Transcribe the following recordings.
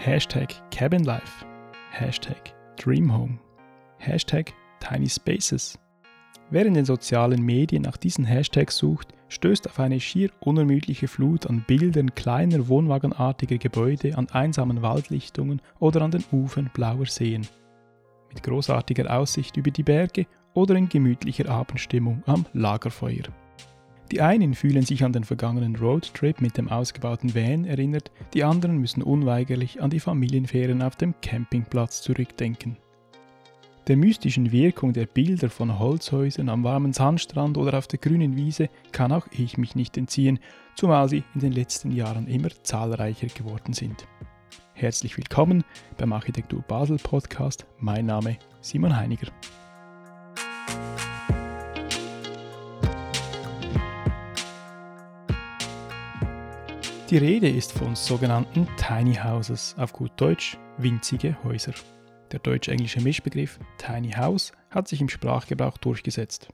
Hashtag Cabin Life, Hashtag Dream Home, Hashtag Tiny Spaces. Wer in den sozialen Medien nach diesen Hashtags sucht, stößt auf eine schier unermüdliche Flut an Bildern kleiner wohnwagenartiger Gebäude an einsamen Waldlichtungen oder an den Ufern blauer Seen. Mit großartiger Aussicht über die Berge oder in gemütlicher Abendstimmung am Lagerfeuer. Die einen fühlen sich an den vergangenen Roadtrip mit dem ausgebauten Van erinnert, die anderen müssen unweigerlich an die Familienferien auf dem Campingplatz zurückdenken. Der mystischen Wirkung der Bilder von Holzhäusern am warmen Sandstrand oder auf der grünen Wiese kann auch ich mich nicht entziehen, zumal sie in den letzten Jahren immer zahlreicher geworden sind. Herzlich willkommen beim Architektur Basel Podcast. Mein Name Simon Heiniger. Die Rede ist von sogenannten Tiny Houses, auf gut Deutsch winzige Häuser. Der deutsch-englische Mischbegriff Tiny House hat sich im Sprachgebrauch durchgesetzt.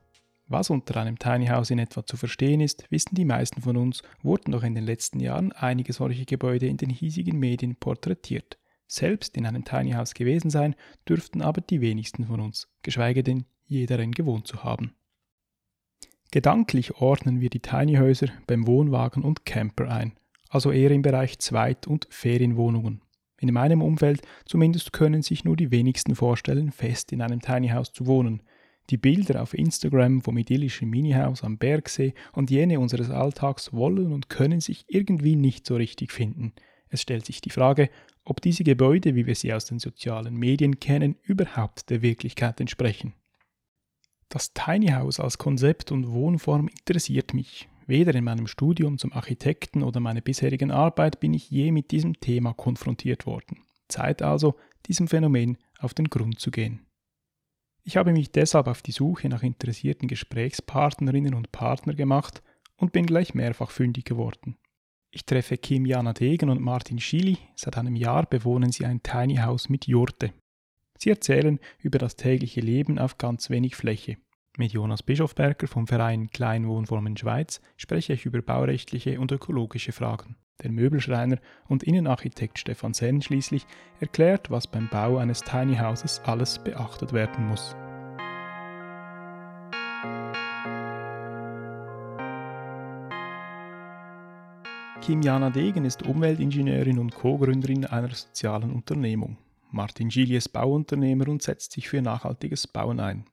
Was unter einem Tiny House in etwa zu verstehen ist, wissen die meisten von uns, wurden doch in den letzten Jahren einige solche Gebäude in den hiesigen Medien porträtiert. Selbst in einem Tiny House gewesen sein, dürften aber die wenigsten von uns, geschweige denn jeder ein gewohnt zu haben. Gedanklich ordnen wir die Tiny Häuser beim Wohnwagen und Camper ein, also eher im Bereich Zweit- und Ferienwohnungen. In meinem Umfeld zumindest können sich nur die wenigsten vorstellen, fest in einem Tiny House zu wohnen. Die Bilder auf Instagram vom idyllischen Minihaus am Bergsee und jene unseres Alltags wollen und können sich irgendwie nicht so richtig finden. Es stellt sich die Frage, ob diese Gebäude, wie wir sie aus den sozialen Medien kennen, überhaupt der Wirklichkeit entsprechen. Das Tiny House als Konzept und Wohnform interessiert mich. Weder in meinem Studium zum Architekten oder meiner bisherigen Arbeit bin ich je mit diesem Thema konfrontiert worden. Zeit also, diesem Phänomen auf den Grund zu gehen. Ich habe mich deshalb auf die Suche nach interessierten Gesprächspartnerinnen und Partner gemacht und bin gleich mehrfach fündig geworden. Ich treffe Kim Jana Degen und Martin Schili. Seit einem Jahr bewohnen sie ein Tiny House mit Jurte. Sie erzählen über das tägliche Leben auf ganz wenig Fläche. Mit Jonas Bischofberger vom Verein Kleinwohnformen Schweiz spreche ich über baurechtliche und ökologische Fragen. Der Möbelschreiner und Innenarchitekt Stefan Senn schließlich erklärt, was beim Bau eines Tiny Houses alles beachtet werden muss. Kim Jana Degen ist Umweltingenieurin und Co-Gründerin einer sozialen Unternehmung. Martin Gilli ist Bauunternehmer und setzt sich für nachhaltiges Bauen ein.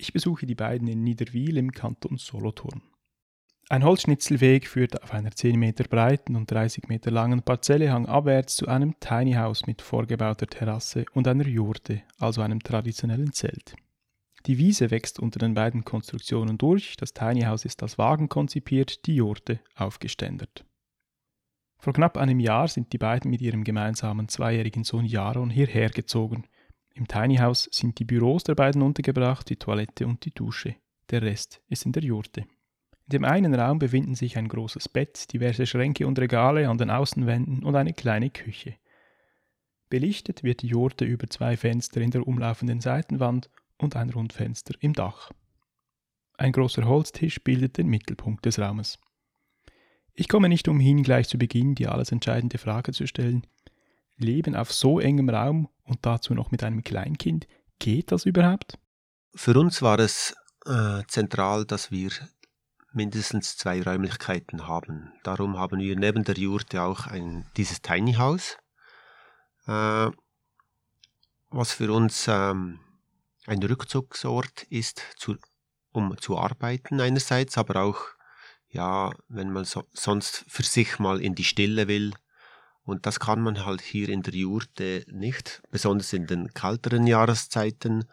Ich besuche die beiden in Niederwil im Kanton Solothurn. Ein Holzschnitzelweg führt auf einer 10 Meter breiten und 30 Meter langen Parzelle hangabwärts zu einem Tiny House mit vorgebauter Terrasse und einer Jurte, also einem traditionellen Zelt. Die Wiese wächst unter den beiden Konstruktionen durch, das Tiny House ist als Wagen konzipiert, die Jurte aufgeständert. Vor knapp einem Jahr sind die beiden mit ihrem gemeinsamen zweijährigen Sohn Jaron hierher gezogen – im Tiny House sind die Büros der beiden untergebracht, die Toilette und die Dusche. Der Rest ist in der Jurte. In dem einen Raum befinden sich ein großes Bett, diverse Schränke und Regale an den Außenwänden und eine kleine Küche. Belichtet wird die Jurte über zwei Fenster in der umlaufenden Seitenwand und ein Rundfenster im Dach. Ein großer Holztisch bildet den Mittelpunkt des Raumes. Ich komme nicht umhin, gleich zu Beginn die alles entscheidende Frage zu stellen. Leben auf so engem Raum und dazu noch mit einem Kleinkind. Geht das überhaupt? Für uns war es äh, zentral, dass wir mindestens zwei Räumlichkeiten haben. Darum haben wir neben der Jurte auch ein, dieses Tiny House, äh, was für uns ähm, ein Rückzugsort ist, zu, um zu arbeiten einerseits, aber auch, ja, wenn man so, sonst für sich mal in die Stille will, und das kann man halt hier in der Jurte nicht. Besonders in den kalteren Jahreszeiten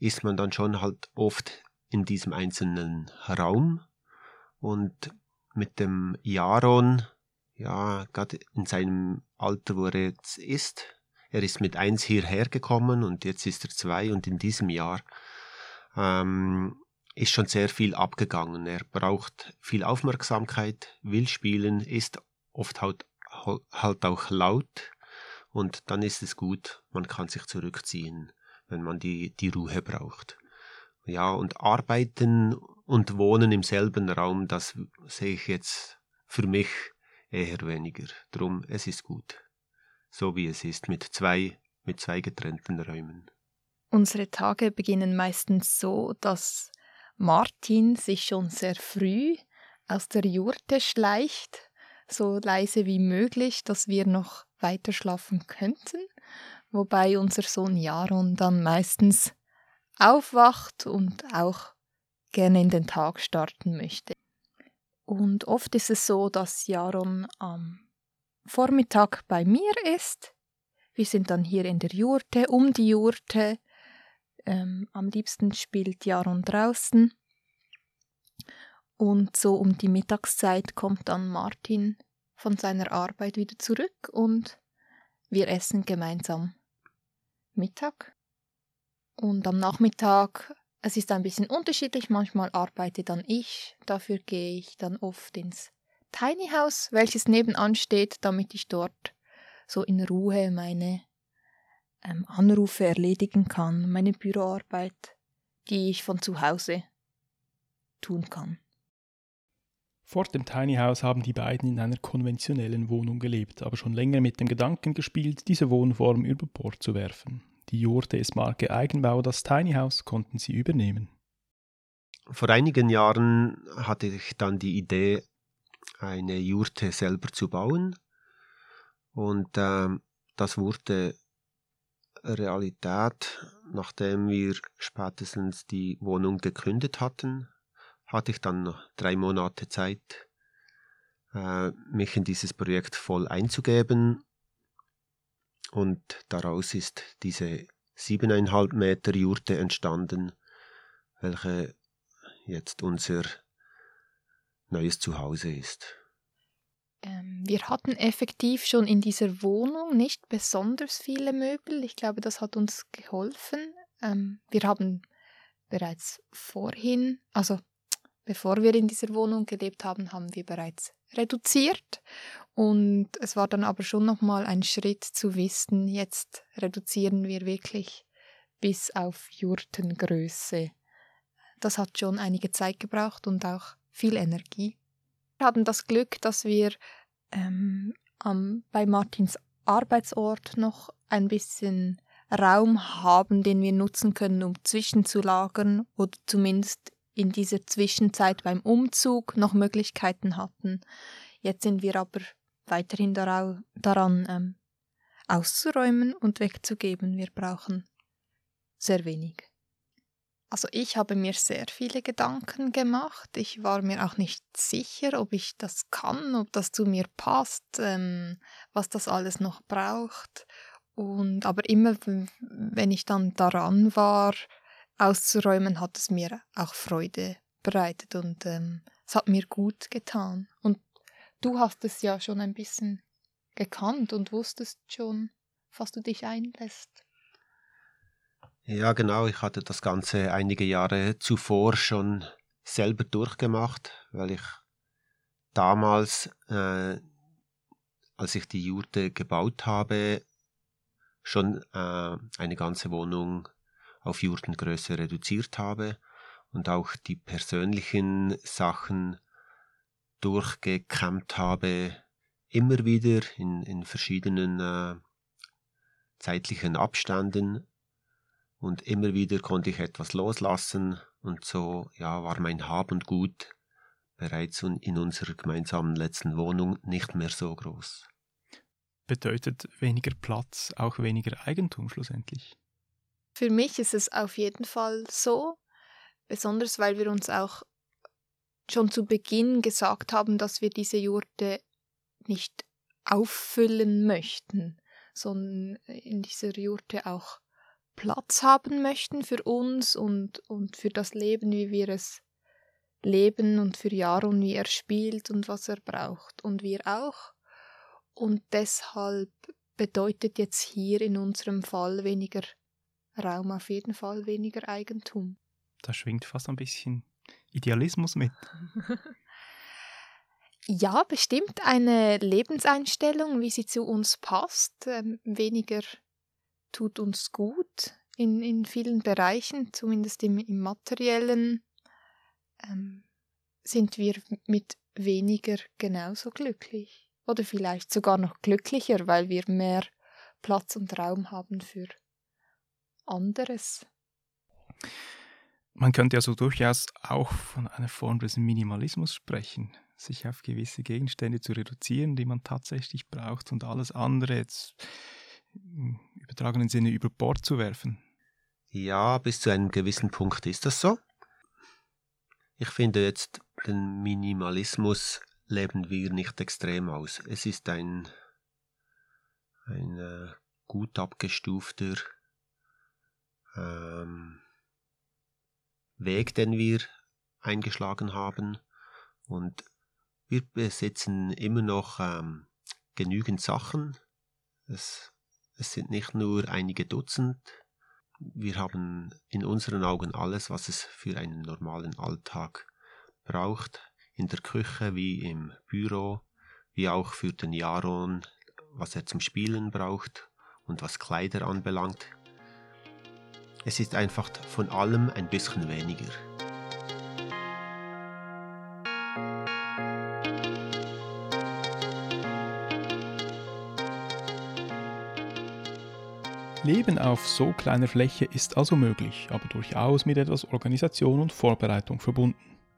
ist man dann schon halt oft in diesem einzelnen Raum. Und mit dem Jaron, ja, gerade in seinem Alter, wo er jetzt ist, er ist mit eins hierher gekommen und jetzt ist er zwei und in diesem Jahr ähm, ist schon sehr viel abgegangen. Er braucht viel Aufmerksamkeit, will spielen, ist oft halt halt auch laut und dann ist es gut, man kann sich zurückziehen, wenn man die, die Ruhe braucht. Ja, und arbeiten und wohnen im selben Raum, das sehe ich jetzt für mich eher weniger. Drum, es ist gut. so wie es ist, mit zwei, mit zwei getrennten Räumen. Unsere Tage beginnen meistens so, dass Martin sich schon sehr früh aus der Jurte schleicht, so leise wie möglich, dass wir noch weiter schlafen könnten, wobei unser Sohn Jaron dann meistens aufwacht und auch gerne in den Tag starten möchte. Und oft ist es so, dass Jaron am Vormittag bei mir ist. Wir sind dann hier in der Jurte, um die Jurte. Ähm, am liebsten spielt Jaron draußen. Und so um die Mittagszeit kommt dann Martin von seiner Arbeit wieder zurück und wir essen gemeinsam Mittag. Und am Nachmittag, es ist ein bisschen unterschiedlich, manchmal arbeite dann ich, dafür gehe ich dann oft ins Tiny House, welches nebenan steht, damit ich dort so in Ruhe meine ähm, Anrufe erledigen kann, meine Büroarbeit, die ich von zu Hause tun kann. Vor dem Tiny House haben die beiden in einer konventionellen Wohnung gelebt, aber schon länger mit dem Gedanken gespielt, diese Wohnform über Bord zu werfen. Die Jurte ist Marke Eigenbau, das Tiny House konnten sie übernehmen. Vor einigen Jahren hatte ich dann die Idee, eine Jurte selber zu bauen. Und äh, das wurde Realität, nachdem wir spätestens die Wohnung gekündigt hatten, hatte ich dann drei Monate Zeit, äh, mich in dieses Projekt voll einzugeben. Und daraus ist diese siebeneinhalb Meter Jurte entstanden, welche jetzt unser neues Zuhause ist. Ähm, wir hatten effektiv schon in dieser Wohnung nicht besonders viele Möbel. Ich glaube, das hat uns geholfen. Ähm, wir haben bereits vorhin, also bevor wir in dieser Wohnung gelebt haben, haben wir bereits reduziert. Und es war dann aber schon nochmal ein Schritt zu wissen, jetzt reduzieren wir wirklich bis auf Jurtengröße. Das hat schon einige Zeit gebraucht und auch viel Energie. Wir hatten das Glück, dass wir ähm, am, bei Martins Arbeitsort noch ein bisschen Raum haben, den wir nutzen können, um zwischenzulagern oder zumindest in dieser Zwischenzeit beim Umzug noch Möglichkeiten hatten. Jetzt sind wir aber weiterhin daran, ähm, auszuräumen und wegzugeben. Wir brauchen sehr wenig. Also ich habe mir sehr viele Gedanken gemacht. Ich war mir auch nicht sicher, ob ich das kann, ob das zu mir passt, ähm, was das alles noch braucht. Und aber immer, wenn ich dann daran war, auszuräumen, hat es mir auch Freude bereitet und ähm, es hat mir gut getan. Und du hast es ja schon ein bisschen gekannt und wusstest schon, was du dich einlässt. Ja, genau. Ich hatte das Ganze einige Jahre zuvor schon selber durchgemacht, weil ich damals, äh, als ich die Jurte gebaut habe, schon äh, eine ganze Wohnung auf Jurtengröße reduziert habe und auch die persönlichen Sachen durchgekämmt habe, immer wieder in, in verschiedenen äh, zeitlichen Abständen und immer wieder konnte ich etwas loslassen und so ja war mein Hab und Gut bereits in unserer gemeinsamen letzten Wohnung nicht mehr so groß. Bedeutet weniger Platz auch weniger Eigentum schlussendlich? Für mich ist es auf jeden Fall so, besonders weil wir uns auch schon zu Beginn gesagt haben, dass wir diese Jurte nicht auffüllen möchten, sondern in dieser Jurte auch Platz haben möchten für uns und, und für das Leben, wie wir es leben und für Jaron, wie er spielt und was er braucht und wir auch. Und deshalb bedeutet jetzt hier in unserem Fall weniger Raum auf jeden Fall weniger Eigentum. Da schwingt fast ein bisschen Idealismus mit. ja, bestimmt eine Lebenseinstellung, wie sie zu uns passt. Ähm, weniger tut uns gut in, in vielen Bereichen, zumindest im, im materiellen. Ähm, sind wir mit weniger genauso glücklich. Oder vielleicht sogar noch glücklicher, weil wir mehr Platz und Raum haben für anderes. Man könnte also durchaus auch von einer Form des Minimalismus sprechen, sich auf gewisse Gegenstände zu reduzieren, die man tatsächlich braucht und alles andere jetzt im übertragenen Sinne über Bord zu werfen. Ja, bis zu einem gewissen Punkt ist das so. Ich finde jetzt, den Minimalismus leben wir nicht extrem aus. Es ist ein, ein äh, gut abgestufter ähm, Weg, den wir eingeschlagen haben. Und wir besitzen immer noch ähm, genügend Sachen. Es, es sind nicht nur einige Dutzend. Wir haben in unseren Augen alles, was es für einen normalen Alltag braucht. In der Küche wie im Büro, wie auch für den Jaron, was er zum Spielen braucht und was Kleider anbelangt. Es ist einfach von allem ein bisschen weniger. Leben auf so kleiner Fläche ist also möglich, aber durchaus mit etwas Organisation und Vorbereitung verbunden.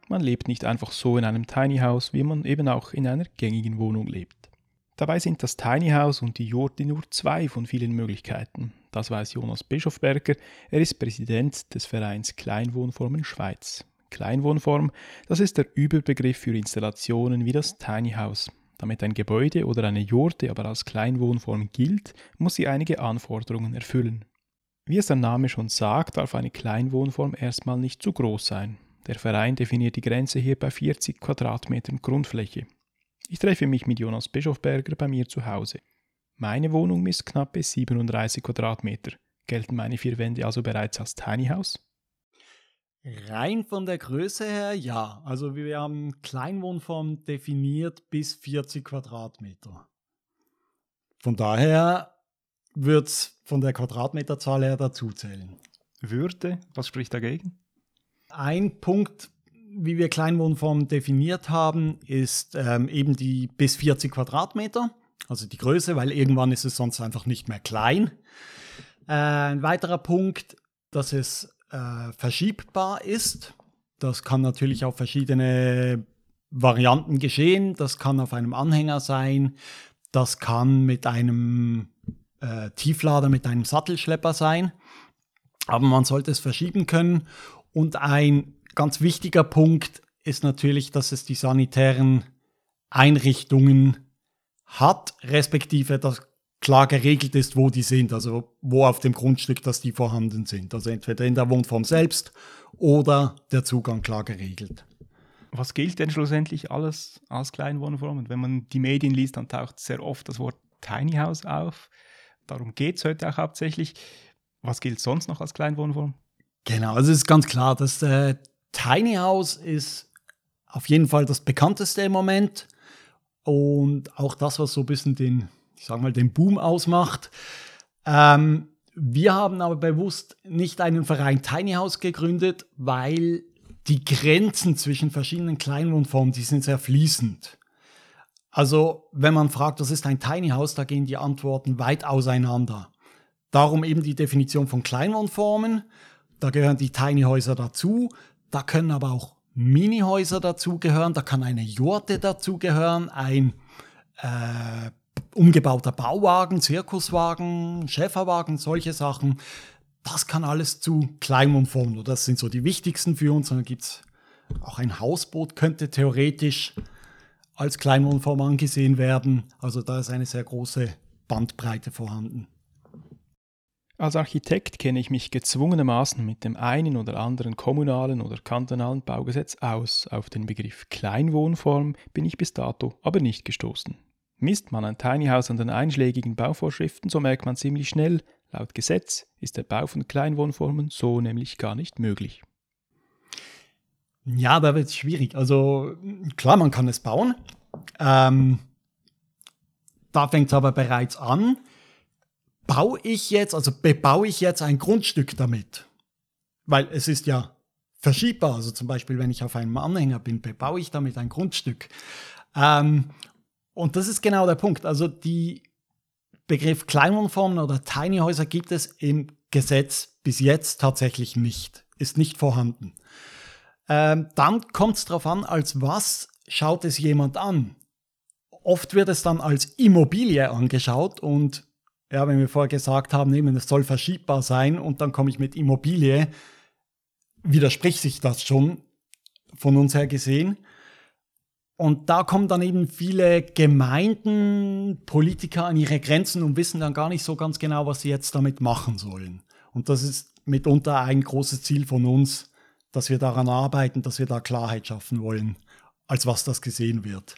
Man lebt nicht einfach so in einem Tiny House, wie man eben auch in einer gängigen Wohnung lebt. Dabei sind das Tiny House und die Jurte nur zwei von vielen Möglichkeiten. Das weiß Jonas Bischofberger. Er ist Präsident des Vereins Kleinwohnformen Schweiz. Kleinwohnform, das ist der Überbegriff für Installationen wie das Tiny House. Damit ein Gebäude oder eine Jurte aber als Kleinwohnform gilt, muss sie einige Anforderungen erfüllen. Wie es der Name schon sagt, darf eine Kleinwohnform erstmal nicht zu groß sein. Der Verein definiert die Grenze hier bei 40 Quadratmetern Grundfläche. Ich treffe mich mit Jonas Bischofberger bei mir zu Hause. Meine Wohnung misst knappe 37 Quadratmeter. Gelten meine vier Wände also bereits als Tiny House? Rein von der Größe her ja. Also wir haben Kleinwohnform definiert bis 40 Quadratmeter. Von daher wird es von der Quadratmeterzahl her dazuzählen. Würde? Was spricht dagegen? Ein Punkt, wie wir Kleinwohnform definiert haben, ist ähm, eben die bis 40 Quadratmeter also die Größe, weil irgendwann ist es sonst einfach nicht mehr klein. Äh, ein weiterer Punkt, dass es äh, verschiebbar ist. Das kann natürlich auf verschiedene Varianten geschehen. Das kann auf einem Anhänger sein. Das kann mit einem äh, Tieflader, mit einem Sattelschlepper sein. Aber man sollte es verschieben können. Und ein ganz wichtiger Punkt ist natürlich, dass es die sanitären Einrichtungen hat, respektive dass klar geregelt ist, wo die sind, also wo auf dem Grundstück, dass die vorhanden sind. Also entweder in der Wohnform selbst oder der Zugang klar geregelt. Was gilt denn schlussendlich alles als Kleinwohnform? Und wenn man die Medien liest, dann taucht sehr oft das Wort Tiny House auf. Darum geht es heute auch hauptsächlich. Was gilt sonst noch als Kleinwohnform? Genau, also es ist ganz klar, das äh, Tiny House ist auf jeden Fall das bekannteste im Moment. Und auch das, was so ein bisschen den, ich sag mal, den Boom ausmacht. Ähm, wir haben aber bewusst nicht einen Verein Tiny House gegründet, weil die Grenzen zwischen verschiedenen Kleinwohnformen, die sind sehr fließend. Also, wenn man fragt, was ist ein Tiny House, da gehen die Antworten weit auseinander. Darum eben die Definition von Kleinwohnformen. Da gehören die Tiny Häuser dazu. Da können aber auch Minihäuser dazugehören, da kann eine Jurte dazugehören, ein äh, umgebauter Bauwagen, Zirkuswagen, Schäferwagen, solche Sachen. Das kann alles zu Kleinwohnformen. Das sind so die wichtigsten für uns. Und dann gibt es auch ein Hausboot, könnte theoretisch als Kleinwohnform angesehen werden. Also da ist eine sehr große Bandbreite vorhanden. Als Architekt kenne ich mich gezwungenermaßen mit dem einen oder anderen kommunalen oder kantonalen Baugesetz aus. Auf den Begriff Kleinwohnform bin ich bis dato aber nicht gestoßen. Misst man ein Tiny House an den einschlägigen Bauvorschriften, so merkt man ziemlich schnell, laut Gesetz ist der Bau von Kleinwohnformen so nämlich gar nicht möglich. Ja, da wird es schwierig. Also klar, man kann es bauen. Ähm, da fängt es aber bereits an baue ich jetzt, also bebaue ich jetzt ein Grundstück damit? Weil es ist ja verschiebbar. Also zum Beispiel, wenn ich auf einem Anhänger bin, bebaue ich damit ein Grundstück. Ähm, und das ist genau der Punkt. Also die Begriff Kleinwohnformen oder Tiny Häuser gibt es im Gesetz bis jetzt tatsächlich nicht, ist nicht vorhanden. Ähm, dann kommt es darauf an, als was schaut es jemand an. Oft wird es dann als Immobilie angeschaut und ja, wenn wir vorher gesagt haben, eben, es soll verschiebbar sein und dann komme ich mit Immobilie, widerspricht sich das schon von uns her gesehen. Und da kommen dann eben viele Gemeinden, Politiker an ihre Grenzen und wissen dann gar nicht so ganz genau, was sie jetzt damit machen sollen. Und das ist mitunter ein großes Ziel von uns, dass wir daran arbeiten, dass wir da Klarheit schaffen wollen, als was das gesehen wird.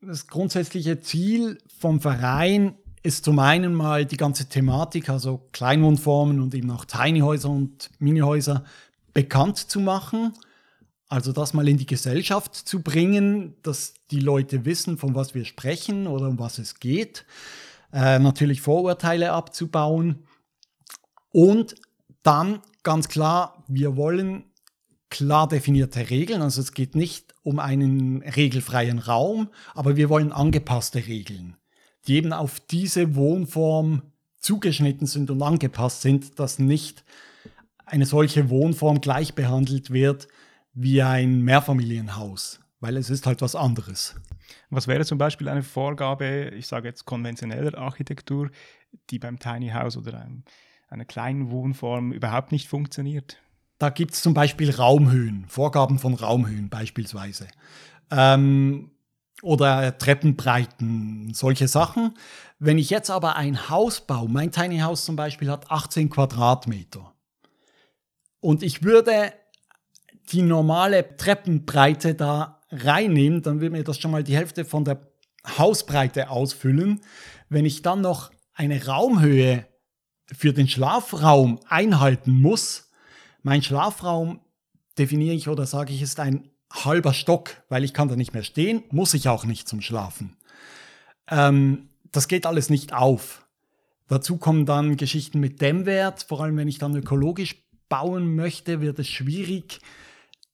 Das grundsätzliche Ziel vom Verein ist zum einen mal die ganze Thematik, also Kleinwohnformen und eben auch Tiny Häuser und Minihäuser bekannt zu machen also das mal in die Gesellschaft zu bringen, dass die Leute wissen, von was wir sprechen oder um was es geht. Äh, natürlich Vorurteile abzubauen. Und dann ganz klar, wir wollen klar definierte Regeln. Also es geht nicht um einen regelfreien Raum, aber wir wollen angepasste Regeln, die eben auf diese Wohnform zugeschnitten sind und angepasst sind, dass nicht eine solche Wohnform gleich behandelt wird wie ein Mehrfamilienhaus, weil es ist halt was anderes. Was wäre zum Beispiel eine Vorgabe, ich sage jetzt konventioneller Architektur, die beim Tiny House oder einem, einer kleinen Wohnform überhaupt nicht funktioniert? Da gibt es zum Beispiel Raumhöhen, Vorgaben von Raumhöhen beispielsweise. Ähm, oder Treppenbreiten, solche Sachen. Wenn ich jetzt aber ein Haus baue, mein Tiny House zum Beispiel hat 18 Quadratmeter. Und ich würde die normale Treppenbreite da reinnehme, dann wird mir das schon mal die Hälfte von der Hausbreite ausfüllen. Wenn ich dann noch eine Raumhöhe für den Schlafraum einhalten muss, mein Schlafraum definiere ich oder sage ich ist ein halber Stock, weil ich kann da nicht mehr stehen, muss ich auch nicht zum Schlafen. Ähm, das geht alles nicht auf. Dazu kommen dann Geschichten mit Dämmwert, vor allem wenn ich dann ökologisch bauen möchte, wird es schwierig,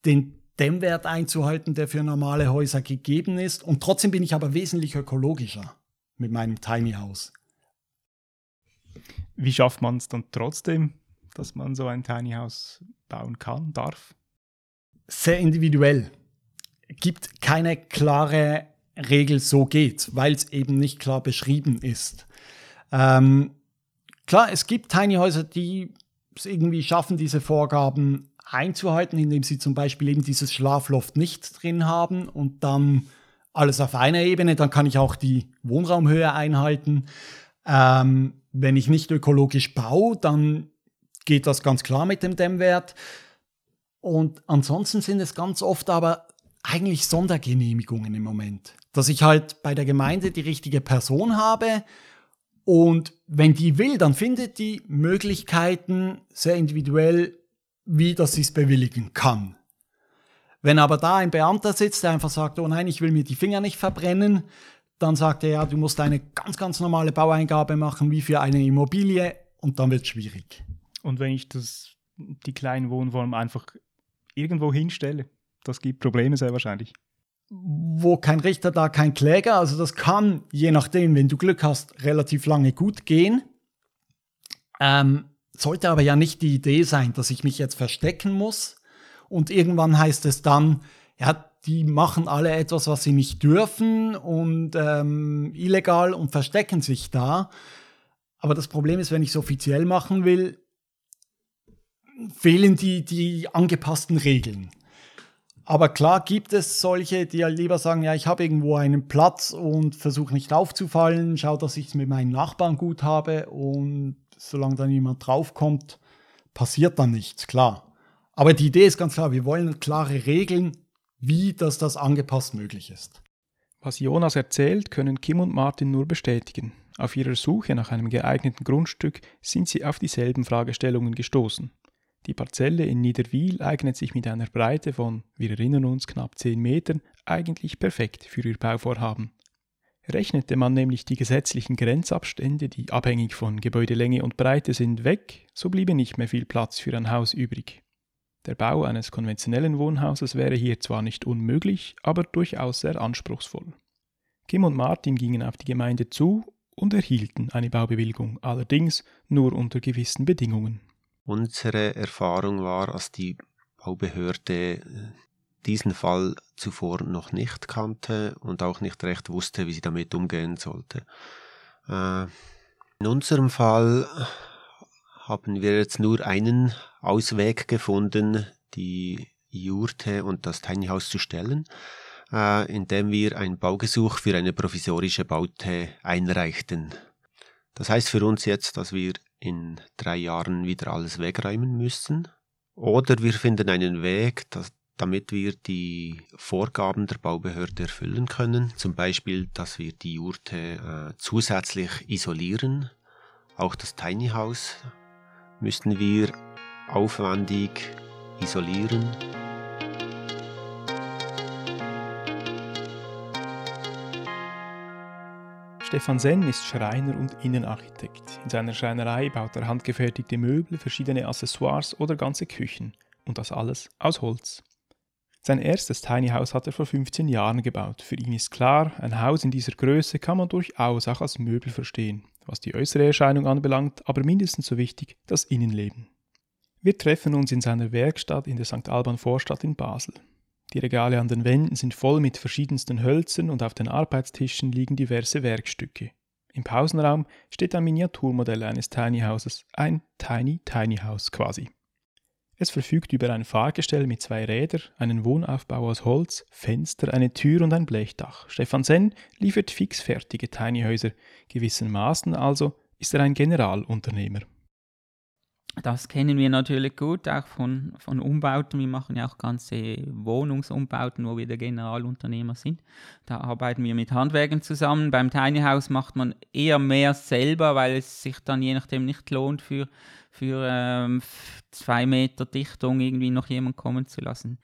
den Dämmwert einzuhalten, der für normale Häuser gegeben ist. Und trotzdem bin ich aber wesentlich ökologischer mit meinem Tiny House. Wie schafft man es dann trotzdem, dass man so ein Tiny House bauen kann, darf? Sehr individuell. Gibt keine klare Regel, so geht, weil es eben nicht klar beschrieben ist. Ähm, klar, es gibt Tiny Häuser, die es irgendwie schaffen, diese Vorgaben einzuhalten, indem sie zum Beispiel eben dieses Schlafloft nicht drin haben und dann alles auf einer Ebene, dann kann ich auch die Wohnraumhöhe einhalten. Ähm, wenn ich nicht ökologisch baue, dann geht das ganz klar mit dem Dämmwert. Und ansonsten sind es ganz oft aber eigentlich Sondergenehmigungen im Moment. Dass ich halt bei der Gemeinde die richtige Person habe und wenn die will, dann findet die Möglichkeiten sehr individuell wie dass sie es bewilligen kann. Wenn aber da ein Beamter sitzt, der einfach sagt, oh nein, ich will mir die Finger nicht verbrennen, dann sagt er, ja, du musst eine ganz, ganz normale Baueingabe machen, wie für eine Immobilie, und dann wird es schwierig. Und wenn ich das, die kleinen Wohnformen einfach irgendwo hinstelle, das gibt Probleme sehr wahrscheinlich. Wo kein Richter, da kein Kläger. Also das kann, je nachdem, wenn du Glück hast, relativ lange gut gehen. Ähm, sollte aber ja nicht die Idee sein, dass ich mich jetzt verstecken muss und irgendwann heißt es dann, ja, die machen alle etwas, was sie nicht dürfen und ähm, illegal und verstecken sich da. Aber das Problem ist, wenn ich es offiziell machen will, fehlen die, die angepassten Regeln. Aber klar gibt es solche, die ja lieber sagen, ja, ich habe irgendwo einen Platz und versuche nicht aufzufallen, schau, dass ich es mit meinen Nachbarn gut habe und solange da niemand draufkommt, passiert dann nichts, klar. Aber die Idee ist ganz klar, wir wollen klare Regeln, wie dass das angepasst möglich ist. Was Jonas erzählt, können Kim und Martin nur bestätigen. Auf ihrer Suche nach einem geeigneten Grundstück sind sie auf dieselben Fragestellungen gestoßen. Die Parzelle in Niederwil eignet sich mit einer Breite von, wir erinnern uns, knapp 10 Metern eigentlich perfekt für ihr Bauvorhaben. Rechnete man nämlich die gesetzlichen Grenzabstände, die abhängig von Gebäudelänge und Breite sind, weg, so bliebe nicht mehr viel Platz für ein Haus übrig. Der Bau eines konventionellen Wohnhauses wäre hier zwar nicht unmöglich, aber durchaus sehr anspruchsvoll. Kim und Martin gingen auf die Gemeinde zu und erhielten eine Baubewilligung, allerdings nur unter gewissen Bedingungen. Unsere Erfahrung war, als die Baubehörde äh, diesen Fall zuvor noch nicht kannte und auch nicht recht wusste, wie sie damit umgehen sollte. Äh, in unserem Fall haben wir jetzt nur einen Ausweg gefunden, die Jurte und das Tiny House zu stellen, äh, indem wir ein Baugesuch für eine provisorische Baute einreichten. Das heißt für uns jetzt, dass wir in drei Jahren wieder alles wegräumen müssen. Oder wir finden einen Weg, dass, damit wir die Vorgaben der Baubehörde erfüllen können. Zum Beispiel, dass wir die Jurte äh, zusätzlich isolieren. Auch das Tiny House müssten wir aufwendig isolieren. Stefan Senn ist Schreiner und Innenarchitekt. In seiner Schreinerei baut er handgefertigte Möbel, verschiedene Accessoires oder ganze Küchen. Und das alles aus Holz. Sein erstes Tiny House hat er vor 15 Jahren gebaut. Für ihn ist klar, ein Haus in dieser Größe kann man durchaus auch als Möbel verstehen, was die äußere Erscheinung anbelangt, aber mindestens so wichtig das Innenleben. Wir treffen uns in seiner Werkstatt in der St. Alban Vorstadt in Basel. Die Regale an den Wänden sind voll mit verschiedensten Hölzern und auf den Arbeitstischen liegen diverse Werkstücke. Im Pausenraum steht ein Miniaturmodell eines Tiny Houses, ein Tiny Tiny House quasi. Es verfügt über ein Fahrgestell mit zwei Rädern, einen Wohnaufbau aus Holz, Fenster, eine Tür und ein Blechdach. Stefan Senn liefert fixfertige Tiny Häuser. Gewissermaßen also ist er ein Generalunternehmer. Das kennen wir natürlich gut, auch von, von Umbauten. Wir machen ja auch ganze Wohnungsumbauten, wo wir der Generalunternehmer sind. Da arbeiten wir mit Handwerken zusammen. Beim Tiny House macht man eher mehr selber, weil es sich dann je nachdem nicht lohnt, für, für ähm, zwei Meter Dichtung irgendwie noch jemand kommen zu lassen.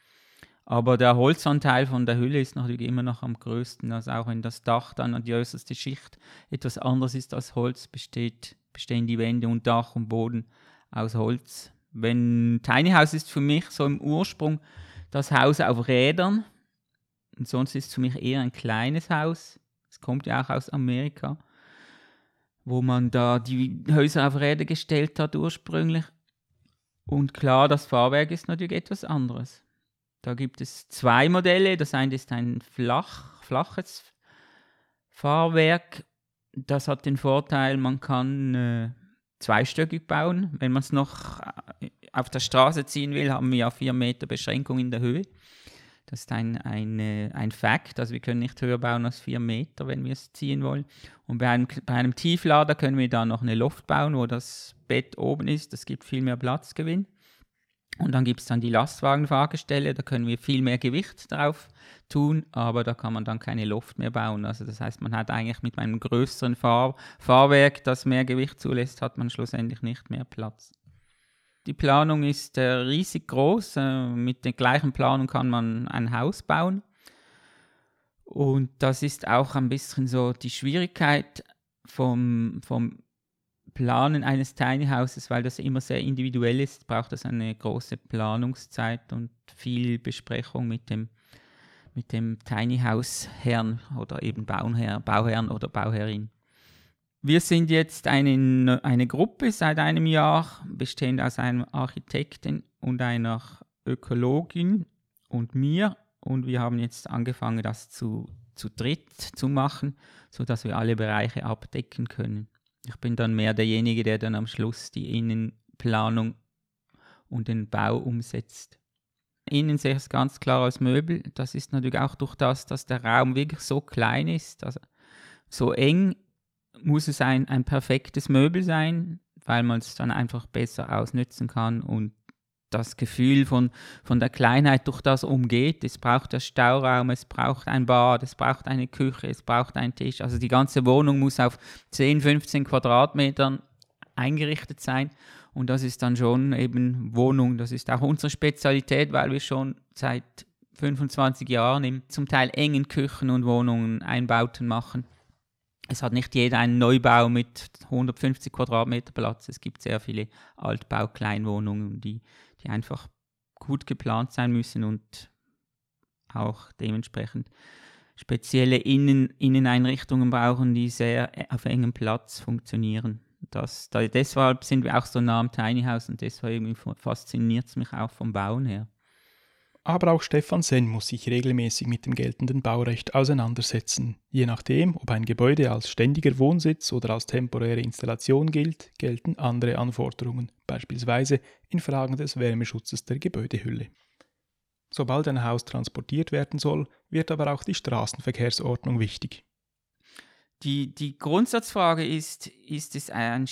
Aber der Holzanteil von der Hülle ist natürlich immer noch am größten. Also auch wenn das Dach dann an die äußerste Schicht etwas anderes ist als Holz, besteht, bestehen die Wände und Dach und Boden aus Holz. Wenn Tiny House ist für mich so im Ursprung das Haus auf Rädern. Und sonst ist es für mich eher ein kleines Haus. Es kommt ja auch aus Amerika, wo man da die Häuser auf Räder gestellt hat ursprünglich. Und klar, das Fahrwerk ist natürlich etwas anderes. Da gibt es zwei Modelle. Das eine ist ein flach, flaches Fahrwerk. Das hat den Vorteil, man kann äh, zweistöckig bauen. Wenn man es noch äh, auf der Straße ziehen will, haben wir ja vier Meter Beschränkung in der Höhe. Das ist ein, ein, ein Fakt, also wir können nicht höher bauen als vier Meter, wenn wir es ziehen wollen. Und bei einem, bei einem Tieflader können wir da noch eine Loft bauen, wo das Bett oben ist. Das gibt viel mehr Platzgewinn. Und dann gibt es dann die Lastwagenfahrgestelle, da können wir viel mehr Gewicht drauf tun, aber da kann man dann keine Loft mehr bauen. Also das heißt, man hat eigentlich mit einem größeren Fahr Fahrwerk, das mehr Gewicht zulässt, hat man schlussendlich nicht mehr Platz. Die Planung ist äh, riesig groß. Äh, mit der gleichen Planung kann man ein Haus bauen. Und das ist auch ein bisschen so die Schwierigkeit vom, vom Planen eines Tiny Houses, weil das immer sehr individuell ist, braucht das eine große Planungszeit und viel Besprechung mit dem, mit dem Tiny House Herrn oder eben Bauherr, Bauherrn oder Bauherrin. Wir sind jetzt eine, eine Gruppe seit einem Jahr, bestehend aus einem Architekten und einer Ökologin und mir. Und wir haben jetzt angefangen, das zu, zu dritt zu machen, sodass wir alle Bereiche abdecken können. Ich bin dann mehr derjenige, der dann am Schluss die Innenplanung und den Bau umsetzt. Innen sehe ich es ganz klar als Möbel. Das ist natürlich auch durch das, dass der Raum wirklich so klein ist, also so eng, muss es ein, ein perfektes Möbel sein, weil man es dann einfach besser ausnützen kann und das Gefühl von, von der Kleinheit durch das umgeht. Es braucht der Stauraum, es braucht ein Bad, es braucht eine Küche, es braucht einen Tisch. Also die ganze Wohnung muss auf 10, 15 Quadratmetern eingerichtet sein. Und das ist dann schon eben Wohnung. Das ist auch unsere Spezialität, weil wir schon seit 25 Jahren in zum Teil engen Küchen und Wohnungen Einbauten machen. Es hat nicht jeder einen Neubau mit 150 Quadratmeter Platz. Es gibt sehr viele Altbau-Kleinwohnungen, die die einfach gut geplant sein müssen und auch dementsprechend spezielle Innen Inneneinrichtungen brauchen, die sehr auf engem Platz funktionieren. Das, da, deshalb sind wir auch so nah am Tiny House und deshalb fasziniert es mich auch vom Bauen her. Aber auch Stefan Senn muss sich regelmäßig mit dem geltenden Baurecht auseinandersetzen. Je nachdem, ob ein Gebäude als ständiger Wohnsitz oder als temporäre Installation gilt, gelten andere Anforderungen, beispielsweise in Fragen des Wärmeschutzes der Gebäudehülle. Sobald ein Haus transportiert werden soll, wird aber auch die Straßenverkehrsordnung wichtig. Die, die Grundsatzfrage ist, ist es, ein,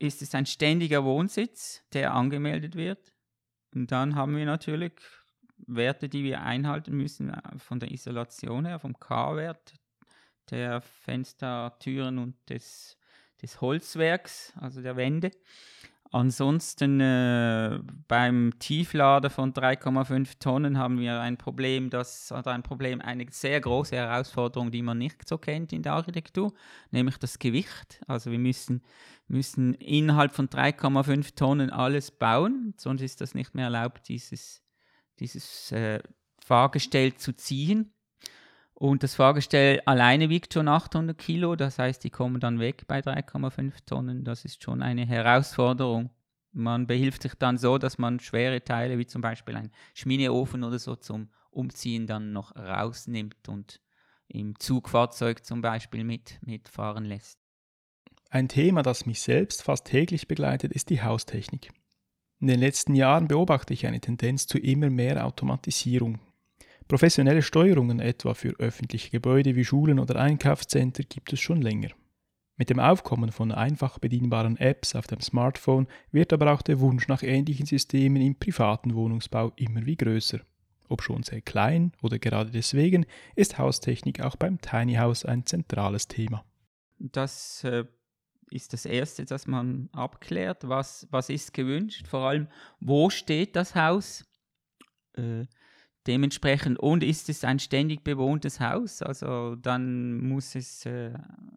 ist es ein ständiger Wohnsitz, der angemeldet wird? Und dann haben wir natürlich Werte, die wir einhalten müssen äh, von der Isolation her, vom K-Wert der Fenster, Türen und des, des Holzwerks, also der Wände. Ansonsten äh, beim Tieflader von 3,5 Tonnen haben wir ein Problem, das oder ein Problem, eine sehr große Herausforderung, die man nicht so kennt in der Architektur, nämlich das Gewicht. Also wir müssen, müssen innerhalb von 3,5 Tonnen alles bauen, sonst ist das nicht mehr erlaubt, dieses, dieses äh, Fahrgestell zu ziehen. Und das Fahrgestell alleine wiegt schon 800 Kilo, das heißt, die kommen dann weg bei 3,5 Tonnen. Das ist schon eine Herausforderung. Man behilft sich dann so, dass man schwere Teile wie zum Beispiel ein Schmineofen oder so zum Umziehen dann noch rausnimmt und im Zugfahrzeug zum Beispiel mit, mitfahren lässt. Ein Thema, das mich selbst fast täglich begleitet, ist die Haustechnik. In den letzten Jahren beobachte ich eine Tendenz zu immer mehr Automatisierung Professionelle Steuerungen etwa für öffentliche Gebäude wie Schulen oder Einkaufszentren gibt es schon länger. Mit dem Aufkommen von einfach bedienbaren Apps auf dem Smartphone wird aber auch der Wunsch nach ähnlichen Systemen im privaten Wohnungsbau immer wie größer. Ob schon sehr klein oder gerade deswegen ist Haustechnik auch beim Tiny House ein zentrales Thema. Das äh, ist das Erste, das man abklärt. Was, was ist gewünscht? Vor allem, wo steht das Haus? Äh, Dementsprechend, und ist es ein ständig bewohntes Haus, also dann muss, es, äh,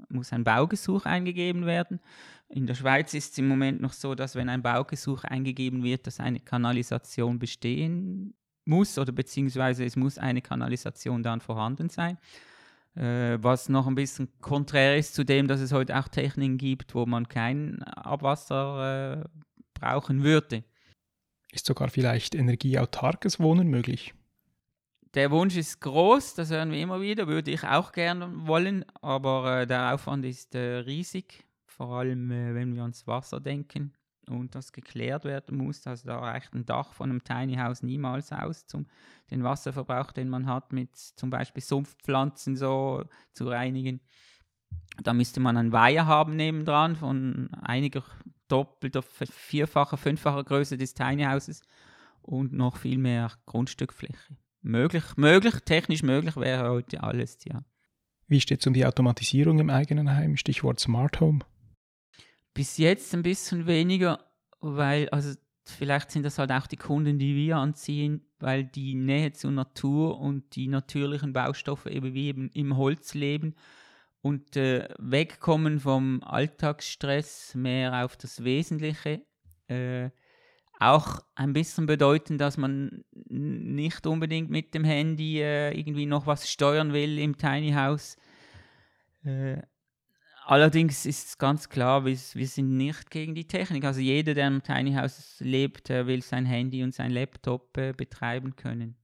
muss ein Baugesuch eingegeben werden. In der Schweiz ist es im Moment noch so, dass wenn ein Baugesuch eingegeben wird, dass eine Kanalisation bestehen muss oder beziehungsweise es muss eine Kanalisation dann vorhanden sein. Äh, was noch ein bisschen konträr ist zu dem, dass es heute auch Techniken gibt, wo man kein Abwasser äh, brauchen würde. Ist sogar vielleicht energieautarkes Wohnen möglich? der Wunsch ist groß, das hören wir immer wieder, würde ich auch gerne wollen, aber äh, der Aufwand ist äh, riesig, vor allem äh, wenn wir ans Wasser denken und das geklärt werden muss. Also da reicht ein Dach von einem Tiny House niemals aus, um den Wasserverbrauch, den man hat, mit zum Beispiel Sumpfpflanzen so zu reinigen. Da müsste man einen Weiher haben nebendran von einiger doppelter, vierfacher, fünffacher Größe des Tiny Houses und noch viel mehr Grundstückfläche möglich, möglich, technisch möglich wäre heute alles, ja. Wie steht es um die Automatisierung im eigenen Heim? Stichwort Smart Home. Bis jetzt ein bisschen weniger, weil, also vielleicht sind das halt auch die Kunden, die wir anziehen, weil die Nähe zur Natur und die natürlichen Baustoffe eben wie eben im Holz leben und äh, wegkommen vom Alltagsstress mehr auf das Wesentliche. Äh, auch ein bisschen bedeuten, dass man nicht unbedingt mit dem Handy äh, irgendwie noch was steuern will im Tiny House. Allerdings ist es ganz klar, wir, wir, sind nicht gegen die Technik. Also jeder, der im Tiny House lebt, äh, will sein Handy und sein Laptop äh, betreiben können.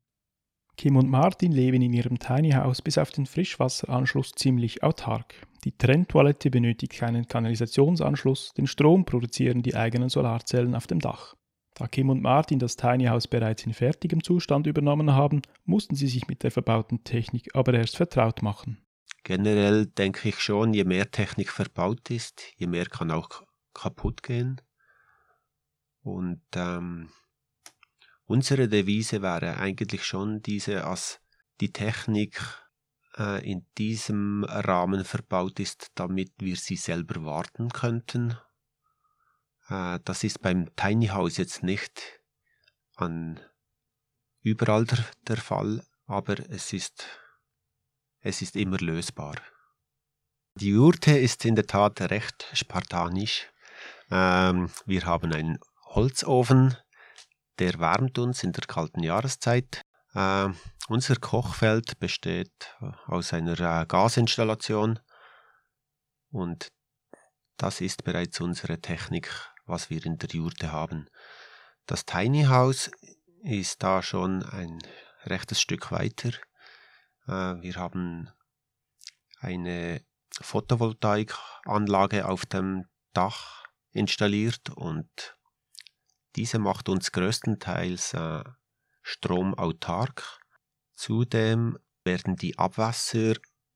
Kim und Martin leben in ihrem Tiny House bis auf den Frischwasseranschluss ziemlich autark. Die Trenntoilette benötigt keinen Kanalisationsanschluss, den Strom produzieren die eigenen Solarzellen auf dem Dach. Da Kim und Martin das Tiny House bereits in fertigem Zustand übernommen haben, mussten sie sich mit der verbauten Technik aber erst vertraut machen. Generell denke ich schon, je mehr Technik verbaut ist, je mehr kann auch kaputt gehen. Und ähm, unsere Devise wäre eigentlich schon diese, als die Technik äh, in diesem Rahmen verbaut ist, damit wir sie selber warten könnten äh, das ist beim Tiny House jetzt nicht an überall der, der Fall, aber es ist, es ist immer lösbar. Die Jurte ist in der Tat recht spartanisch. Ähm, wir haben einen Holzofen, der wärmt uns in der kalten Jahreszeit. Äh, unser Kochfeld besteht aus einer äh, Gasinstallation und das ist bereits unsere Technik, was wir in der Jurte haben. Das Tiny House ist da schon ein rechtes Stück weiter. Äh, wir haben eine Photovoltaikanlage auf dem Dach installiert und diese macht uns größtenteils äh, stromautark. Zudem werden die Abwässer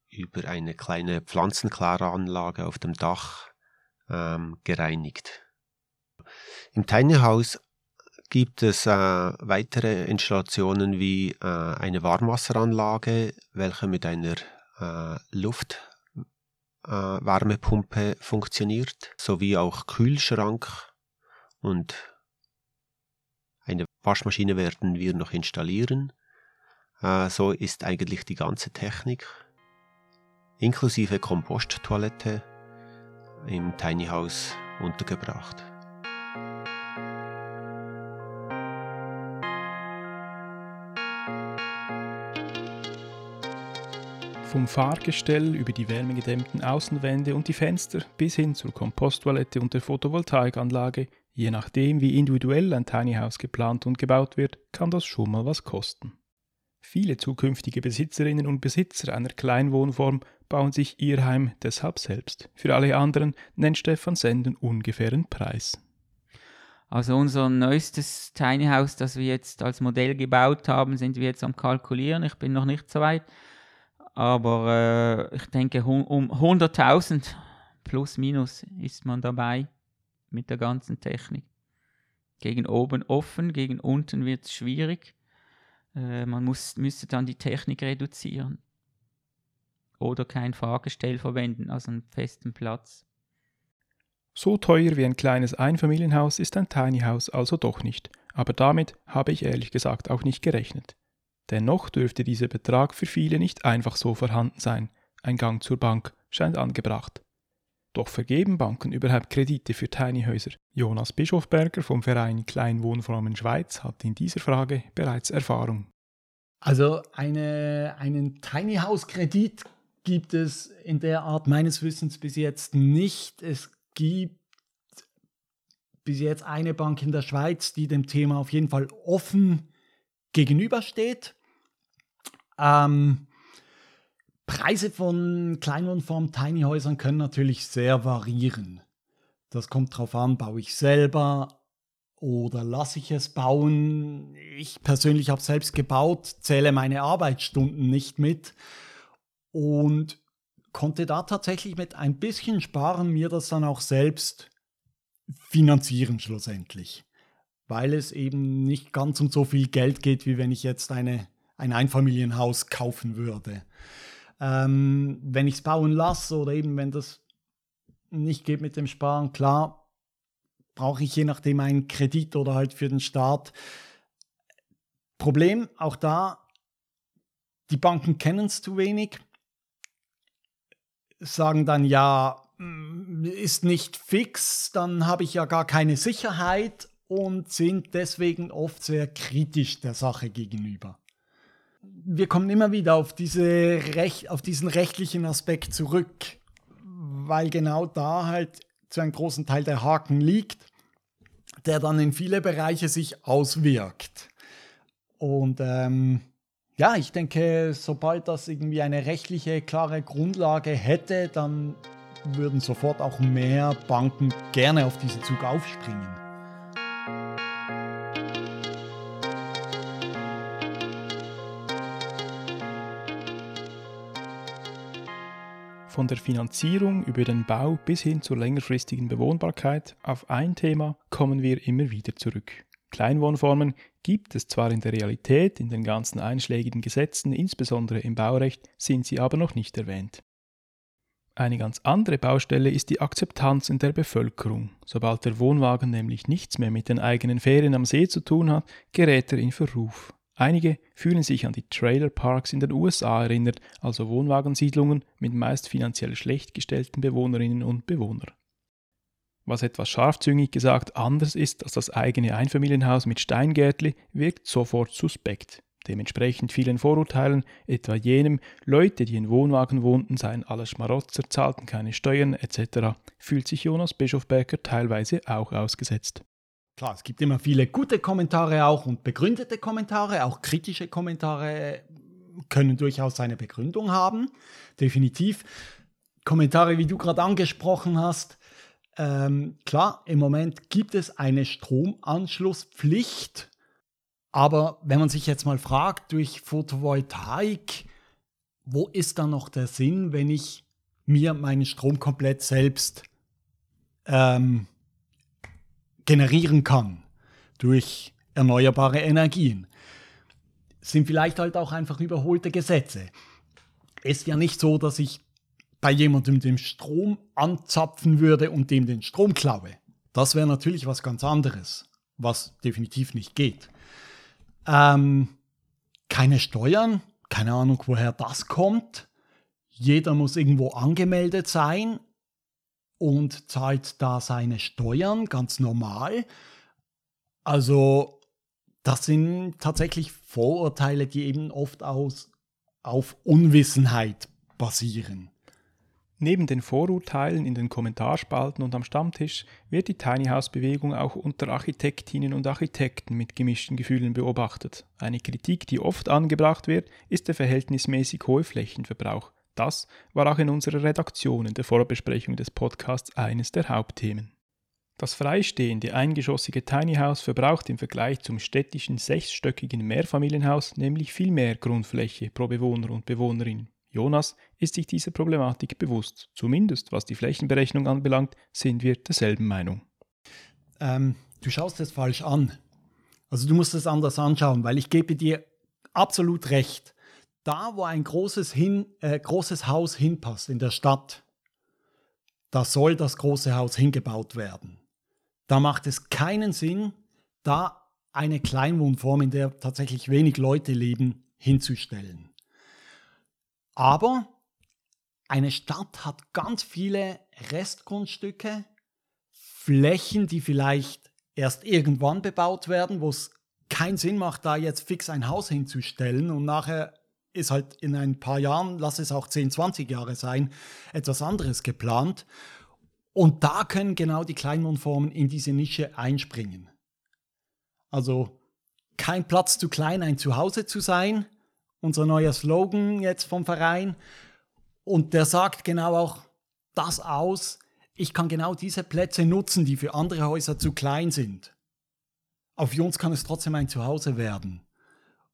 über eine kleine Pflanzenkläranlage auf dem Dach ähm, gereinigt. Im Tiny House gibt es äh, weitere Installationen wie äh, eine Warmwasseranlage, welche mit einer äh, Luftwärmepumpe äh, funktioniert, sowie auch Kühlschrank und eine Waschmaschine werden wir noch installieren. Äh, so ist eigentlich die ganze Technik inklusive Komposttoilette im Tiny House untergebracht. Vom Fahrgestell über die wärmegedämmten Außenwände und die Fenster bis hin zur Komposttoilette und der Photovoltaikanlage, je nachdem wie individuell ein Tiny House geplant und gebaut wird, kann das schon mal was kosten. Viele zukünftige Besitzerinnen und Besitzer einer Kleinwohnform bauen sich ihr Heim deshalb selbst. Für alle anderen nennt Stefan Senden ungefähren Preis. Also unser neuestes Tiny House, das wir jetzt als Modell gebaut haben, sind wir jetzt am Kalkulieren. Ich bin noch nicht so weit. Aber äh, ich denke, um 100.000 plus minus ist man dabei mit der ganzen Technik. Gegen oben offen, gegen unten wird es schwierig. Äh, man muss, müsste dann die Technik reduzieren. Oder kein Fahrgestell verwenden, also einen festen Platz. So teuer wie ein kleines Einfamilienhaus ist ein Tiny House also doch nicht, aber damit habe ich ehrlich gesagt auch nicht gerechnet. Dennoch dürfte dieser Betrag für viele nicht einfach so vorhanden sein. Ein Gang zur Bank scheint angebracht. Doch vergeben Banken überhaupt Kredite für Tiny-Häuser? Jonas Bischofberger vom Verein Kleinwohnformen Schweiz hat in dieser Frage bereits Erfahrung. Also eine, einen Tiny House Kredit gibt es in der Art meines Wissens bis jetzt nicht. Es gibt bis jetzt eine Bank in der Schweiz, die dem Thema auf jeden Fall offen gegenübersteht. Ähm, Preise von Kleinwohnform Tiny Häusern können natürlich sehr variieren. Das kommt darauf an, baue ich selber oder lasse ich es bauen. Ich persönlich habe selbst gebaut, zähle meine Arbeitsstunden nicht mit und konnte da tatsächlich mit ein bisschen Sparen mir das dann auch selbst finanzieren schlussendlich weil es eben nicht ganz um so viel Geld geht, wie wenn ich jetzt eine, ein Einfamilienhaus kaufen würde. Ähm, wenn ich es bauen lasse oder eben wenn das nicht geht mit dem Sparen, klar, brauche ich je nachdem einen Kredit oder halt für den Start. Problem auch da, die Banken kennen es zu wenig, sagen dann ja, mm, ist nicht fix, dann habe ich ja gar keine Sicherheit und sind deswegen oft sehr kritisch der Sache gegenüber. Wir kommen immer wieder auf, diese Rech auf diesen rechtlichen Aspekt zurück, weil genau da halt zu einem großen Teil der Haken liegt, der dann in viele Bereiche sich auswirkt. Und ähm, ja, ich denke, sobald das irgendwie eine rechtliche, klare Grundlage hätte, dann würden sofort auch mehr Banken gerne auf diesen Zug aufspringen. Von der Finanzierung über den Bau bis hin zur längerfristigen Bewohnbarkeit auf ein Thema kommen wir immer wieder zurück. Kleinwohnformen gibt es zwar in der Realität, in den ganzen einschlägigen Gesetzen, insbesondere im Baurecht, sind sie aber noch nicht erwähnt. Eine ganz andere Baustelle ist die Akzeptanz in der Bevölkerung. Sobald der Wohnwagen nämlich nichts mehr mit den eigenen Ferien am See zu tun hat, gerät er in Verruf. Einige fühlen sich an die Trailerparks in den USA erinnert, also Wohnwagensiedlungen mit meist finanziell schlecht gestellten Bewohnerinnen und Bewohnern. Was etwas scharfzüngig gesagt anders ist als das eigene Einfamilienhaus mit Steingärtli, wirkt sofort suspekt. Dementsprechend vielen Vorurteilen, etwa jenem, Leute, die in Wohnwagen wohnten, seien alles Schmarotzer, zahlten keine Steuern etc., fühlt sich Jonas Bischofberger teilweise auch ausgesetzt. Klar, es gibt immer viele gute Kommentare auch und begründete Kommentare, auch kritische Kommentare können durchaus eine Begründung haben, definitiv. Kommentare, wie du gerade angesprochen hast, ähm, klar, im Moment gibt es eine Stromanschlusspflicht. Aber wenn man sich jetzt mal fragt, durch Photovoltaik, wo ist da noch der Sinn, wenn ich mir meinen Strom komplett selbst ähm, generieren kann durch erneuerbare Energien? Sind vielleicht halt auch einfach überholte Gesetze. Ist ja nicht so, dass ich bei jemandem den Strom anzapfen würde und dem den Strom klaue. Das wäre natürlich was ganz anderes, was definitiv nicht geht. Ähm, keine Steuern, keine Ahnung, woher das kommt. Jeder muss irgendwo angemeldet sein und zahlt da seine Steuern ganz normal. Also das sind tatsächlich Vorurteile, die eben oft aus, auf Unwissenheit basieren. Neben den Vorurteilen in den Kommentarspalten und am Stammtisch wird die Tiny House Bewegung auch unter Architektinnen und Architekten mit gemischten Gefühlen beobachtet. Eine Kritik, die oft angebracht wird, ist der verhältnismäßig hohe Flächenverbrauch. Das war auch in unserer Redaktion in der Vorbesprechung des Podcasts eines der Hauptthemen. Das freistehende eingeschossige Tiny House verbraucht im Vergleich zum städtischen sechsstöckigen Mehrfamilienhaus nämlich viel mehr Grundfläche pro Bewohner und Bewohnerin. Jonas ist sich dieser Problematik bewusst. Zumindest was die Flächenberechnung anbelangt, sind wir derselben Meinung. Ähm, du schaust es falsch an. Also du musst es anders anschauen, weil ich gebe dir absolut recht. Da, wo ein großes, hin, äh, großes Haus hinpasst in der Stadt, da soll das große Haus hingebaut werden. Da macht es keinen Sinn, da eine Kleinwohnform, in der tatsächlich wenig Leute leben, hinzustellen. Aber eine Stadt hat ganz viele Restgrundstücke, Flächen, die vielleicht erst irgendwann bebaut werden, wo es keinen Sinn macht, da jetzt fix ein Haus hinzustellen und nachher ist halt in ein paar Jahren, lass es auch 10, 20 Jahre sein, etwas anderes geplant. Und da können genau die Kleinwohnformen in diese Nische einspringen. Also kein Platz zu klein, ein Zuhause zu sein, unser neuer Slogan jetzt vom Verein. Und der sagt genau auch das aus, ich kann genau diese Plätze nutzen, die für andere Häuser zu klein sind. Auf uns kann es trotzdem ein Zuhause werden.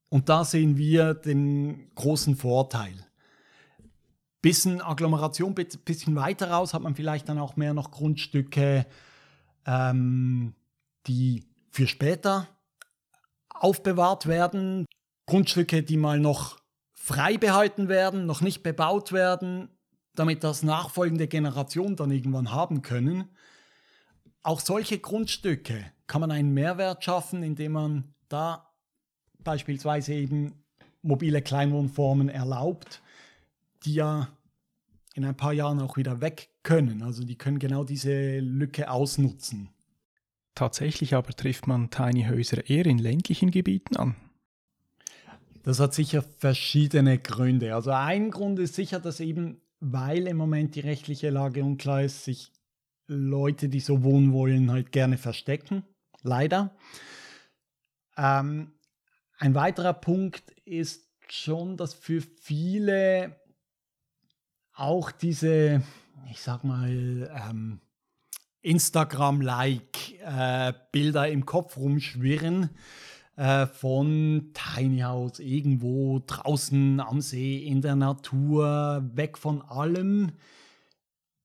Und da sehen wir den großen Vorteil. Bisschen Agglomeration, bisschen weiter raus hat man vielleicht dann auch mehr noch Grundstücke, ähm, die für später aufbewahrt werden, Grundstücke, die mal noch frei behalten werden, noch nicht bebaut werden, damit das nachfolgende Generationen dann irgendwann haben können. Auch solche Grundstücke kann man einen Mehrwert schaffen, indem man da beispielsweise eben mobile Kleinwohnformen erlaubt, die ja in ein paar Jahren auch wieder weg können. Also die können genau diese Lücke ausnutzen. Tatsächlich aber trifft man Tiny Häuser eher in ländlichen Gebieten an. Das hat sicher verschiedene Gründe. Also ein Grund ist sicher, dass eben, weil im Moment die rechtliche Lage unklar ist, sich Leute, die so wohnen wollen, halt gerne verstecken. Leider. Ähm, ein weiterer Punkt ist schon, dass für viele auch diese, ich sag mal, ähm, Instagram-like äh, Bilder im Kopf rumschwirren äh, von Tiny House irgendwo draußen am See in der Natur, weg von allem.